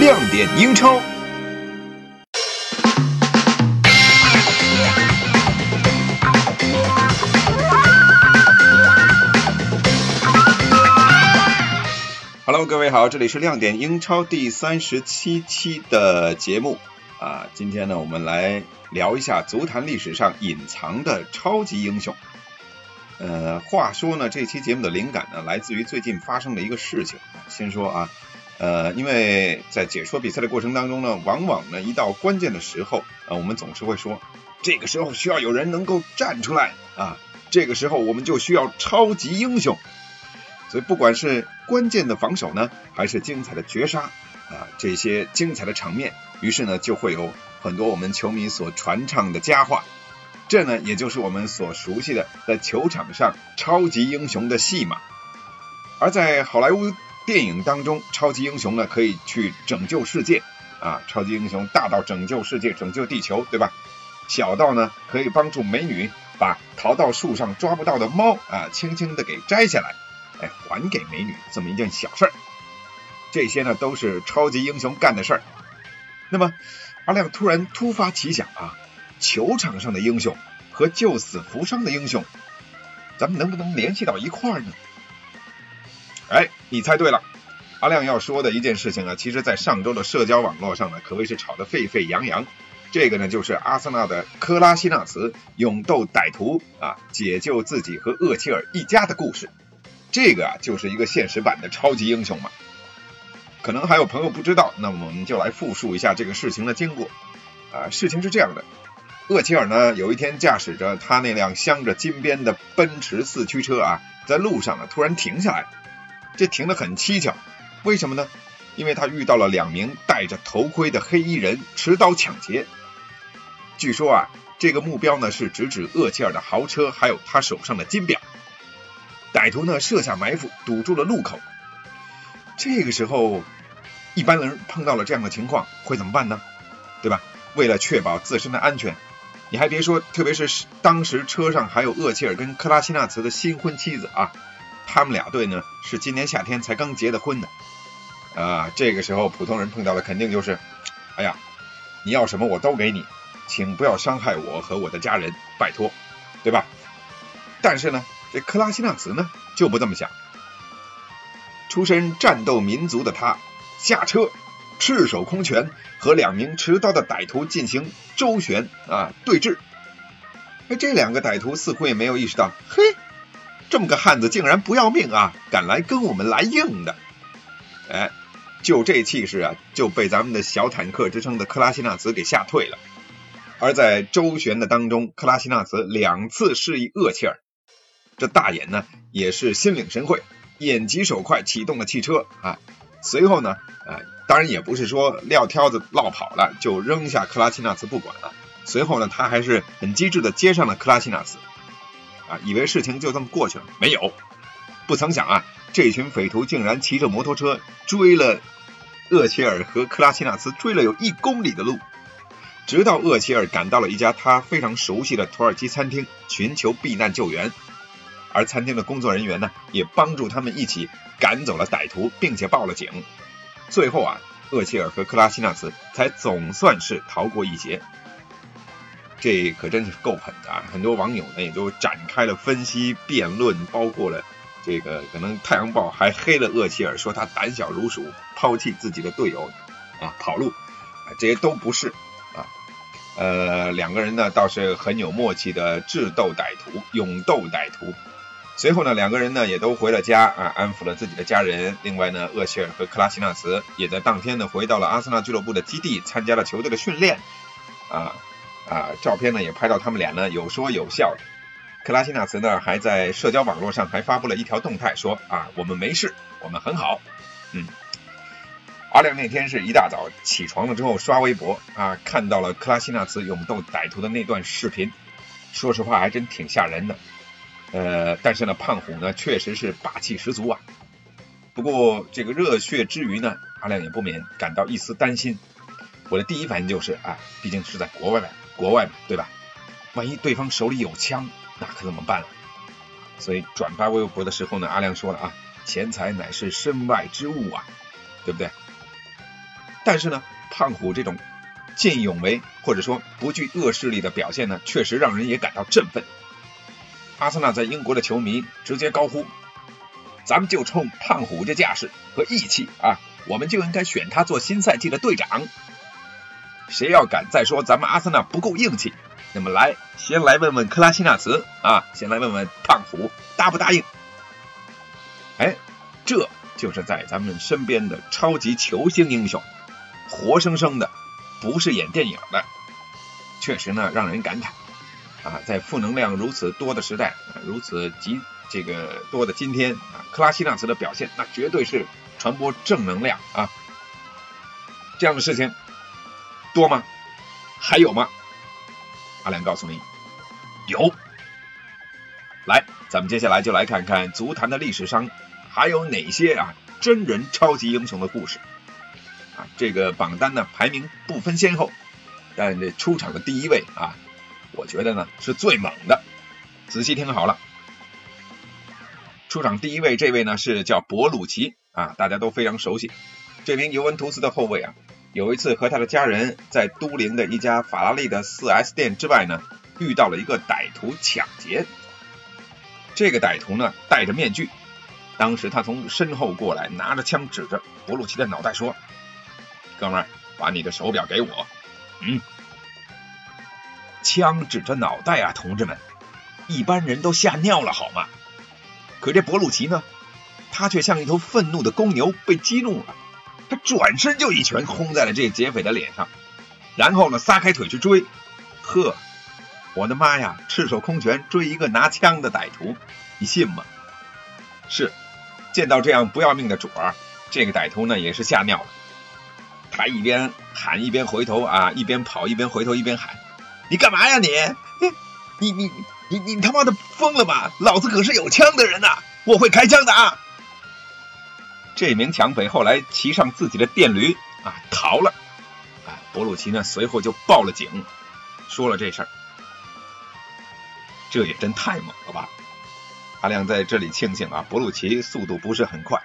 亮点英超。Hello，各位好，这里是亮点英超第三十七期的节目啊。今天呢，我们来聊一下足坛历史上隐藏的超级英雄。呃，话说呢，这期节目的灵感呢，来自于最近发生的一个事情。先说啊，呃，因为在解说比赛的过程当中呢，往往呢，一到关键的时候，啊，我们总是会说，这个时候需要有人能够站出来啊，这个时候我们就需要超级英雄。所以不管是关键的防守呢，还是精彩的绝杀啊，这些精彩的场面，于是呢就会有很多我们球迷所传唱的佳话。这呢也就是我们所熟悉的在球场上超级英雄的戏码。而在好莱坞电影当中，超级英雄呢可以去拯救世界啊，超级英雄大到拯救世界、拯救地球，对吧？小到呢可以帮助美女把逃到树上抓不到的猫啊，轻轻的给摘下来。哎，还给美女这么一件小事儿，这些呢都是超级英雄干的事儿。那么阿亮突然突发奇想啊，球场上的英雄和救死扶伤的英雄，咱们能不能联系到一块儿呢？哎，你猜对了，阿亮要说的一件事情啊，其实在上周的社交网络上呢，可谓是吵得沸沸扬扬。这个呢，就是阿森纳的科拉西纳茨勇斗歹徒啊，解救自己和厄齐尔一家的故事。这个啊，就是一个现实版的超级英雄嘛。可能还有朋友不知道，那我们就来复述一下这个事情的经过。啊，事情是这样的：厄齐尔呢，有一天驾驶着他那辆镶着金边的奔驰四驱车啊，在路上呢突然停下来。这停得很蹊跷，为什么呢？因为他遇到了两名戴着头盔的黑衣人持刀抢劫。据说啊，这个目标呢是直指厄齐尔的豪车，还有他手上的金表。歹徒呢设下埋伏，堵住了路口。这个时候，一般人碰到了这样的情况会怎么办呢？对吧？为了确保自身的安全，你还别说，特别是当时车上还有厄齐尔跟克拉西纳茨的新婚妻子啊，他们俩对呢是今年夏天才刚结的婚的啊。这个时候，普通人碰到的肯定就是，哎呀，你要什么我都给你，请不要伤害我和我的家人，拜托，对吧？但是呢。这克拉西纳茨呢就不这么想，出身战斗民族的他下车，赤手空拳和两名持刀的歹徒进行周旋啊对峙。哎，这两个歹徒似乎也没有意识到，嘿，这么个汉子竟然不要命啊，敢来跟我们来硬的。哎，就这气势啊，就被咱们的小坦克之称的克拉西纳茨给吓退了。而在周旋的当中，克拉西纳茨两次示意厄齐尔。这大眼呢也是心领神会，眼疾手快启动了汽车啊。随后呢，呃，当然也不是说撂挑子落跑了，就扔下克拉西纳茨不管了。随后呢，他还是很机智的接上了克拉西纳茨啊，以为事情就这么过去了，没有，不曾想啊，这群匪徒竟然骑着摩托车追了厄齐尔和克拉西纳茨，追了有一公里的路，直到厄齐尔赶到了一家他非常熟悉的土耳其餐厅，寻求避难救援。而餐厅的工作人员呢，也帮助他们一起赶走了歹徒，并且报了警。最后啊，厄齐尔和克拉西纳茨才总算是逃过一劫。这可真是够狠的啊！很多网友呢也都展开了分析辩论，包括了这个可能《太阳报》还黑了厄齐尔，说他胆小如鼠，抛弃自己的队友啊跑路啊，这些都不是啊。呃，两个人呢倒是很有默契的智斗歹徒，勇斗歹徒。随后呢，两个人呢也都回了家啊，安抚了自己的家人。另外呢，厄齐尔和克拉西纳茨也在当天呢回到了阿森纳俱乐部的基地，参加了球队的训练。啊啊，照片呢也拍到他们俩呢有说有笑的。克拉西纳茨呢还在社交网络上还发布了一条动态，说啊我们没事，我们很好。嗯，阿亮那天是一大早起床了之后刷微博啊，看到了克拉西纳茨勇斗歹徒的那段视频，说实话还真挺吓人的。呃，但是呢，胖虎呢确实是霸气十足啊。不过这个热血之余呢，阿亮也不免感到一丝担心。我的第一反应就是啊，毕竟是在国外，国外嘛，对吧？万一对方手里有枪，那可怎么办啊？所以转发微博的时候呢，阿亮说了啊，钱财乃是身外之物啊，对不对？但是呢，胖虎这种见义勇为或者说不惧恶势力的表现呢，确实让人也感到振奋。阿森纳在英国的球迷直接高呼：“咱们就冲胖虎这架势和义气啊，我们就应该选他做新赛季的队长。谁要敢再说咱们阿森纳不够硬气，那么来，先来问问克拉西纳茨啊，先来问问胖虎答不答应？哎，这就是在咱们身边的超级球星英雄，活生生的，不是演电影的，确实呢，让人感慨。”啊，在负能量如此多的时代，如此极这个多的今天啊，克拉西纳茨的表现那绝对是传播正能量啊！这样的事情多吗？还有吗？阿良告诉你，有。来，咱们接下来就来看看足坛的历史上还有哪些啊真人超级英雄的故事啊。这个榜单呢排名不分先后，但这出场的第一位啊。我觉得呢是最猛的，仔细听好了。出场第一位，这位呢是叫博鲁奇啊，大家都非常熟悉。这名尤文图斯的后卫啊，有一次和他的家人在都灵的一家法拉利的 4S 店之外呢，遇到了一个歹徒抢劫。这个歹徒呢戴着面具，当时他从身后过来，拿着枪指着博鲁奇的脑袋说：“哥们儿，把你的手表给我。”嗯。枪指着脑袋啊，同志们，一般人都吓尿了好吗？可这博鲁奇呢，他却像一头愤怒的公牛被激怒了，他转身就一拳轰在了这劫匪的脸上，然后呢，撒开腿去追。呵，我的妈呀，赤手空拳追一个拿枪的歹徒，你信吗？是，见到这样不要命的主儿，这个歹徒呢也是吓尿了，他一边喊一边回头啊，一边跑一边回头一边喊。你干嘛呀你？你你你你你他妈的疯了吧？老子可是有枪的人呐，我会开枪的啊！这名抢匪后来骑上自己的电驴啊逃了，啊，博鲁奇呢随后就报了警，说了这事儿，这也真太猛了吧！阿亮在这里庆幸啊，博鲁奇速度不是很快，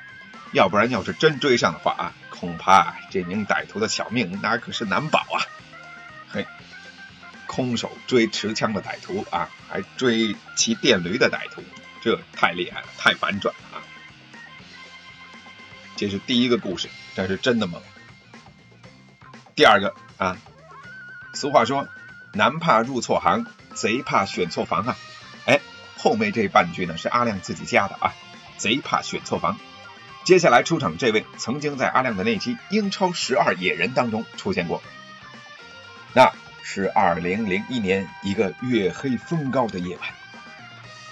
要不然要是真追上的话啊，恐怕这名歹徒的小命那可是难保啊！嘿。空手追持枪的歹徒啊，还追骑电驴的歹徒，这太厉害了，太反转了啊！这是第一个故事，这是真的猛。第二个啊，俗话说，男怕入错行，贼怕选错房啊。哎，后面这半句呢是阿亮自己加的啊，贼怕选错房。接下来出场这位，曾经在阿亮的那期英超十二野人当中出现过，那。是二零零一年一个月黑风高的夜晚，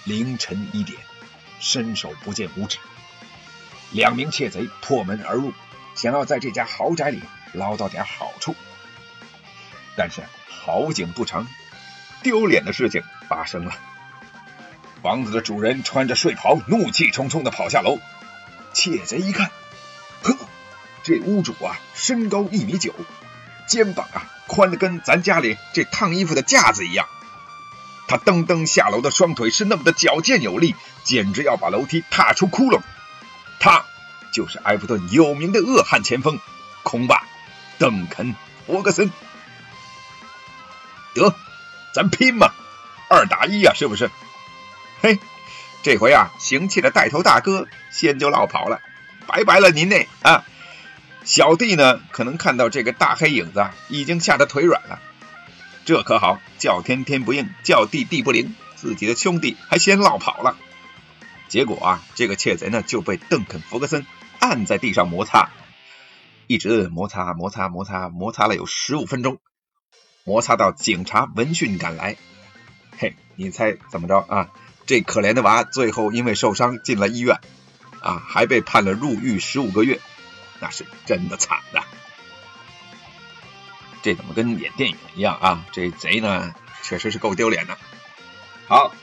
凌晨一点，伸手不见五指，两名窃贼破门而入，想要在这家豪宅里捞到点好处。但是好景不长，丢脸的事情发生了。房子的主人穿着睡袍，怒气冲冲的跑下楼。窃贼一看，呵，这屋主啊，身高一米九。肩膀啊，宽的跟咱家里这烫衣服的架子一样。他噔噔下楼的双腿是那么的矫健有力，简直要把楼梯踏出窟窿。就是埃弗顿有名的恶汉前锋，空霸邓肯·弗格森。得，咱拼嘛，二打一呀，是不是？嘿，这回啊，行窃的带头大哥先就落跑了，拜拜了您呢啊！小弟呢，可能看到这个大黑影子，已经吓得腿软了。这可好，叫天天不应，叫地地不灵，自己的兄弟还先落跑了。结果啊，这个窃贼呢就被邓肯·弗格森按在地上摩擦，一直摩擦摩擦摩擦摩擦了有十五分钟，摩擦到警察闻讯赶来。嘿，你猜怎么着啊？这可怜的娃最后因为受伤进了医院，啊，还被判了入狱十五个月。那是真的惨的，这怎么跟演电影一样啊？这贼呢，确实是够丢脸的。好，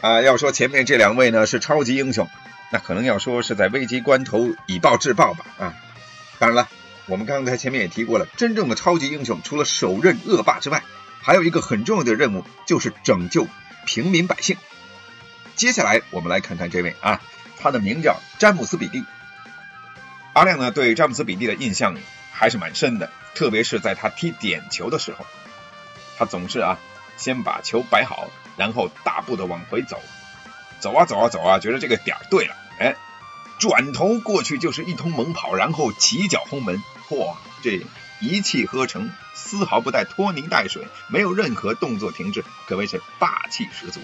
啊，要说前面这两位呢是超级英雄，那可能要说是在危急关头以暴制暴吧啊。当然了，我们刚才前面也提过了，真正的超级英雄除了手刃恶霸之外，还有一个很重要的任务，就是拯救平民百姓。接下来我们来看看这位啊，他的名叫詹姆斯·比利。阿亮呢，对詹姆斯·比利的印象还是蛮深的，特别是在他踢点球的时候，他总是啊，先把球摆好，然后大步的往回走，走啊走啊走啊，觉得这个点对了，哎，转头过去就是一通猛跑，然后起脚轰门，嚯，这一气呵成，丝毫不带拖泥带水，没有任何动作停滞，可谓是霸气十足。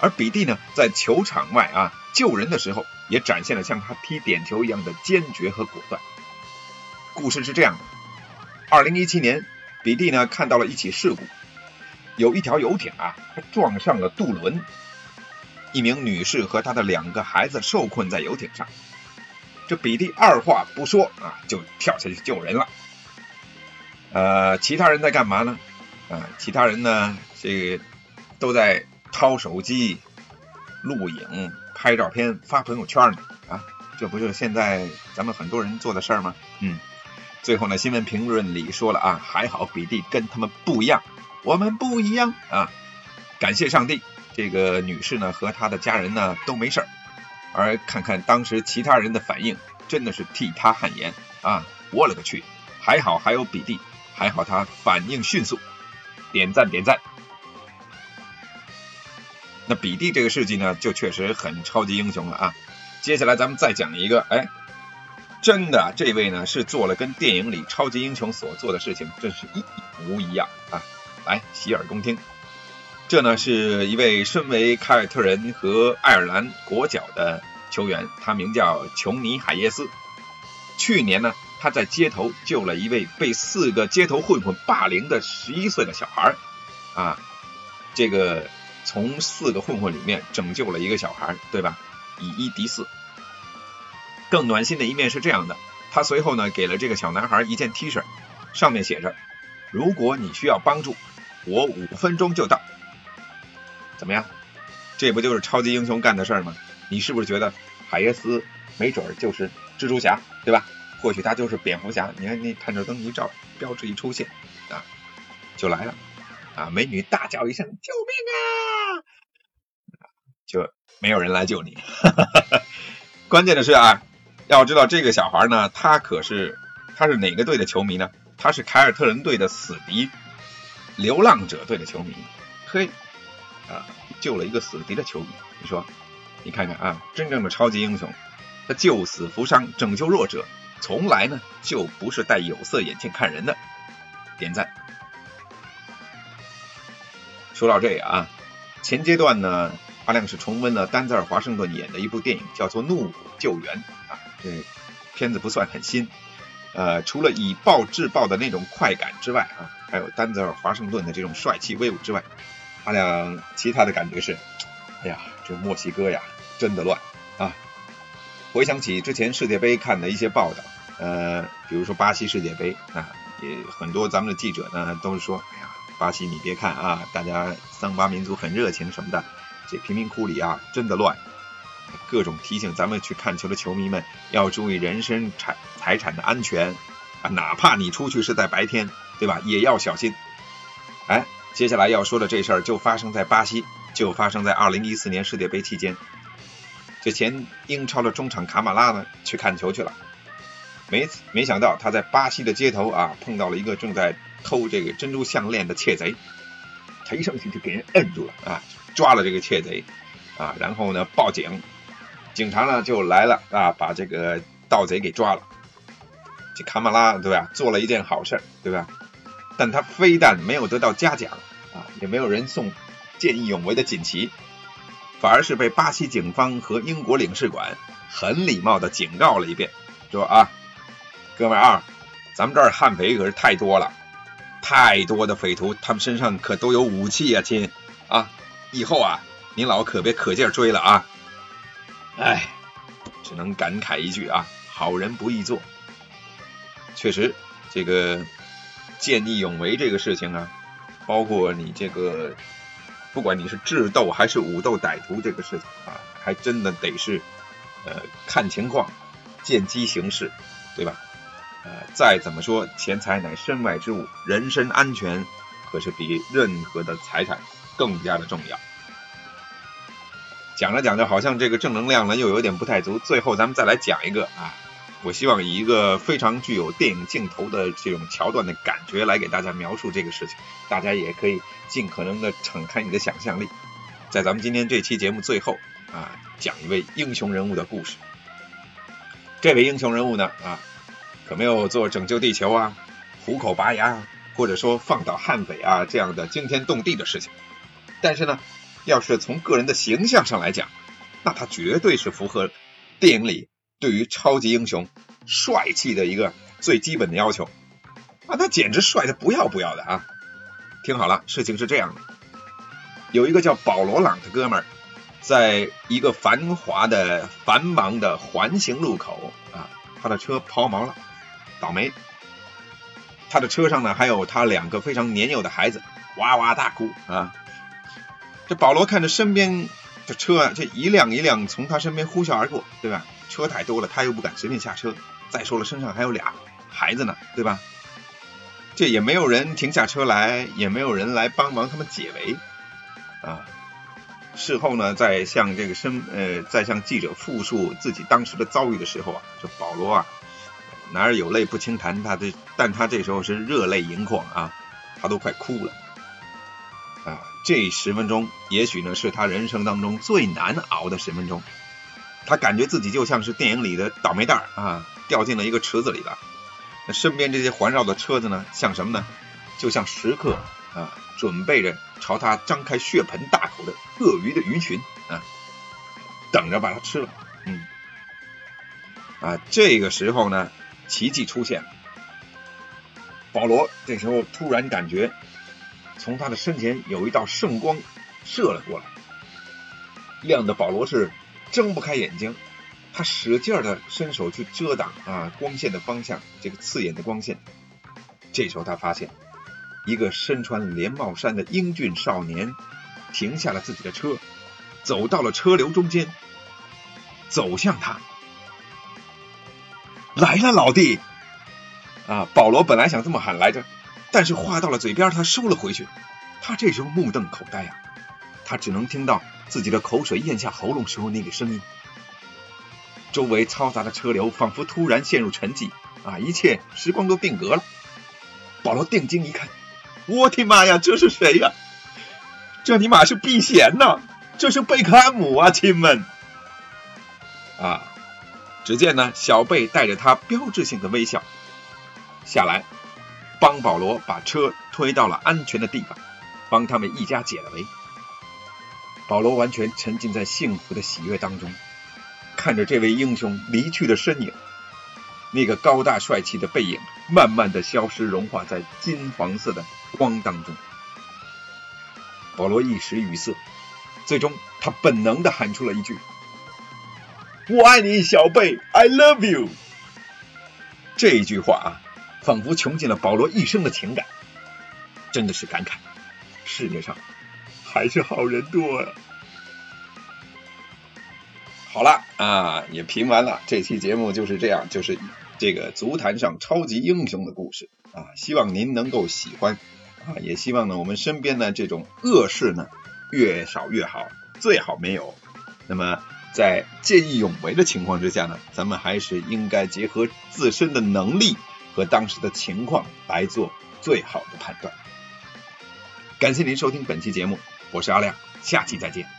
而比蒂呢，在球场外啊救人的时候，也展现了像他踢点球一样的坚决和果断。故事是这样的：二零一七年，比蒂呢看到了一起事故，有一条游艇啊撞上了渡轮，一名女士和她的两个孩子受困在游艇上。这比利二话不说啊就跳下去救人了。呃，其他人在干嘛呢？啊，其他人呢这个都在掏手机、录影、拍照片、发朋友圈呢。啊，这不就是现在咱们很多人做的事儿吗？嗯。最后呢，新闻评论里说了啊，还好比利跟他们不一样，我们不一样啊！感谢上帝，这个女士呢和她的家人呢都没事儿。而看看当时其他人的反应，真的是替她汗颜啊！我勒个去，还好还有比蒂，还好他反应迅速，点赞点赞。那比蒂这个事迹呢，就确实很超级英雄了啊！接下来咱们再讲一个，哎。真的，这位呢是做了跟电影里超级英雄所做的事情，真是一模一样啊！来，洗耳恭听。这呢是一位身为凯尔特人和爱尔兰国脚的球员，他名叫琼尼海耶斯。去年呢，他在街头救了一位被四个街头混混霸凌的十一岁的小孩儿啊，这个从四个混混里面拯救了一个小孩，对吧？以一敌四。更暖心的一面是这样的，他随后呢给了这个小男孩一件 T 恤，上面写着：“如果你需要帮助，我五分钟就到。”怎么样？这不就是超级英雄干的事儿吗？你是不是觉得海耶斯没准儿就是蜘蛛侠，对吧？或许他就是蝙蝠侠。你看那探照灯一照，标志一出现啊，就来了啊！美女大叫一声：“救命啊！”就没有人来救你。关键的是啊。要知道这个小孩呢，他可是他是哪个队的球迷呢？他是凯尔特人队的死敌，流浪者队的球迷。嘿，啊，救了一个死敌的球迷。你说，你看看啊，真正的超级英雄，他救死扶伤，拯救弱者，从来呢就不是戴有色眼镜看人的。点赞。说到这个啊，前阶段呢，阿亮是重温了丹泽尔华盛顿演的一部电影，叫做《怒火救援》啊。这片子不算很新，呃，除了以暴制暴的那种快感之外啊，还有丹泽尔华盛顿的这种帅气威武之外，阿亮其他的感觉是，哎呀，这墨西哥呀，真的乱啊！回想起之前世界杯看的一些报道，呃，比如说巴西世界杯啊，也很多咱们的记者呢都是说，哎呀，巴西你别看啊，大家桑巴民族很热情什么的，这贫民窟里啊，真的乱。各种提醒咱们去看球的球迷们要注意人身产财产的安全啊，哪怕你出去是在白天，对吧？也要小心。哎，接下来要说的这事儿就发生在巴西，就发生在2014年世界杯期间。这前英超的中场卡马拉呢去看球去了，没没想到他在巴西的街头啊碰到了一个正在偷这个珍珠项链的窃贼，他一上去就给人摁住了啊，抓了这个窃贼啊，然后呢报警。警察呢就来了啊，把这个盗贼给抓了。这卡马拉对吧，做了一件好事，对吧？但他非但没有得到嘉奖啊，也没有人送见义勇为的锦旗，反而是被巴西警方和英国领事馆很礼貌的警告了一遍，说啊，哥们儿啊，咱们这儿悍匪可是太多了，太多的匪徒，他们身上可都有武器呀，亲啊，以后啊，您老可别可劲追了啊。哎，只能感慨一句啊，好人不易做。确实，这个见义勇为这个事情啊，包括你这个，不管你是智斗还是武斗歹徒这个事情啊，还真的得是呃看情况，见机行事，对吧？呃，再怎么说，钱财乃身外之物，人身安全可是比任何的财产更加的重要。讲着讲着，好像这个正能量呢又有点不太足。最后咱们再来讲一个啊，我希望以一个非常具有电影镜头的这种桥段的感觉来给大家描述这个事情，大家也可以尽可能的敞开你的想象力。在咱们今天这期节目最后啊，讲一位英雄人物的故事。这位英雄人物呢啊，可没有做拯救地球啊、虎口拔牙或者说放倒悍匪啊这样的惊天动地的事情。但是呢，要是从个人的形象上来讲，那他绝对是符合电影里。对于超级英雄帅气的一个最基本的要求啊，他简直帅的不要不要的啊！听好了，事情是这样的，有一个叫保罗朗的哥们儿，在一个繁华的繁忙的环形路口啊，他的车抛锚了，倒霉。他的车上呢还有他两个非常年幼的孩子，哇哇大哭啊！这保罗看着身边的车啊，这一辆一辆从他身边呼啸而过，对吧？车太多了，他又不敢随便下车。再说了，身上还有俩孩子呢，对吧？这也没有人停下车来，也没有人来帮忙他们解围啊。事后呢，在向这个身呃，在向记者复述自己当时的遭遇的时候啊，这保罗啊，哪有泪不轻弹，他这但他这时候是热泪盈眶啊，他都快哭了啊。这十分钟，也许呢，是他人生当中最难熬的十分钟。他感觉自己就像是电影里的倒霉蛋啊，掉进了一个池子里了。那身边这些环绕的车子呢，像什么呢？就像时刻啊，准备着朝他张开血盆大口的鳄鱼的鱼群啊，等着把它吃了。嗯，啊，这个时候呢，奇迹出现了。保罗这时候突然感觉，从他的身前有一道圣光射了过来，亮的保罗是。睁不开眼睛，他使劲儿的伸手去遮挡啊光线的方向，这个刺眼的光线。这时候他发现，一个身穿连帽衫的英俊少年停下了自己的车，走到了车流中间，走向他。来了，老弟！啊，保罗本来想这么喊来着，但是话到了嘴边，他收了回去。他这时候目瞪口呆啊，他只能听到。自己的口水咽下喉咙时候那个声音，周围嘈杂的车流仿佛突然陷入沉寂啊！一切时光都定格了。保罗定睛一看，我的妈呀，这是谁呀？这尼玛是避嫌呐！这是贝克汉姆啊，亲们！啊！只见呢，小贝带着他标志性的微笑下来，帮保罗把车推到了安全的地方，帮他们一家解了围。保罗完全沉浸在幸福的喜悦当中，看着这位英雄离去的身影，那个高大帅气的背影慢慢的消失，融化在金黄色的光当中。保罗一时语塞，最终他本能的喊出了一句：“我爱你，小贝，I love you。”这一句话啊，仿佛穷尽了保罗一生的情感，真的是感慨，世界上。还是好人多啊！好了啊，也评完了这期节目就是这样，就是这个足坛上超级英雄的故事啊，希望您能够喜欢啊，也希望呢我们身边的这种恶事呢越少越好，最好没有。那么在见义勇为的情况之下呢，咱们还是应该结合自身的能力和当时的情况来做最好的判断。感谢您收听本期节目。我是阿亮，下期再见。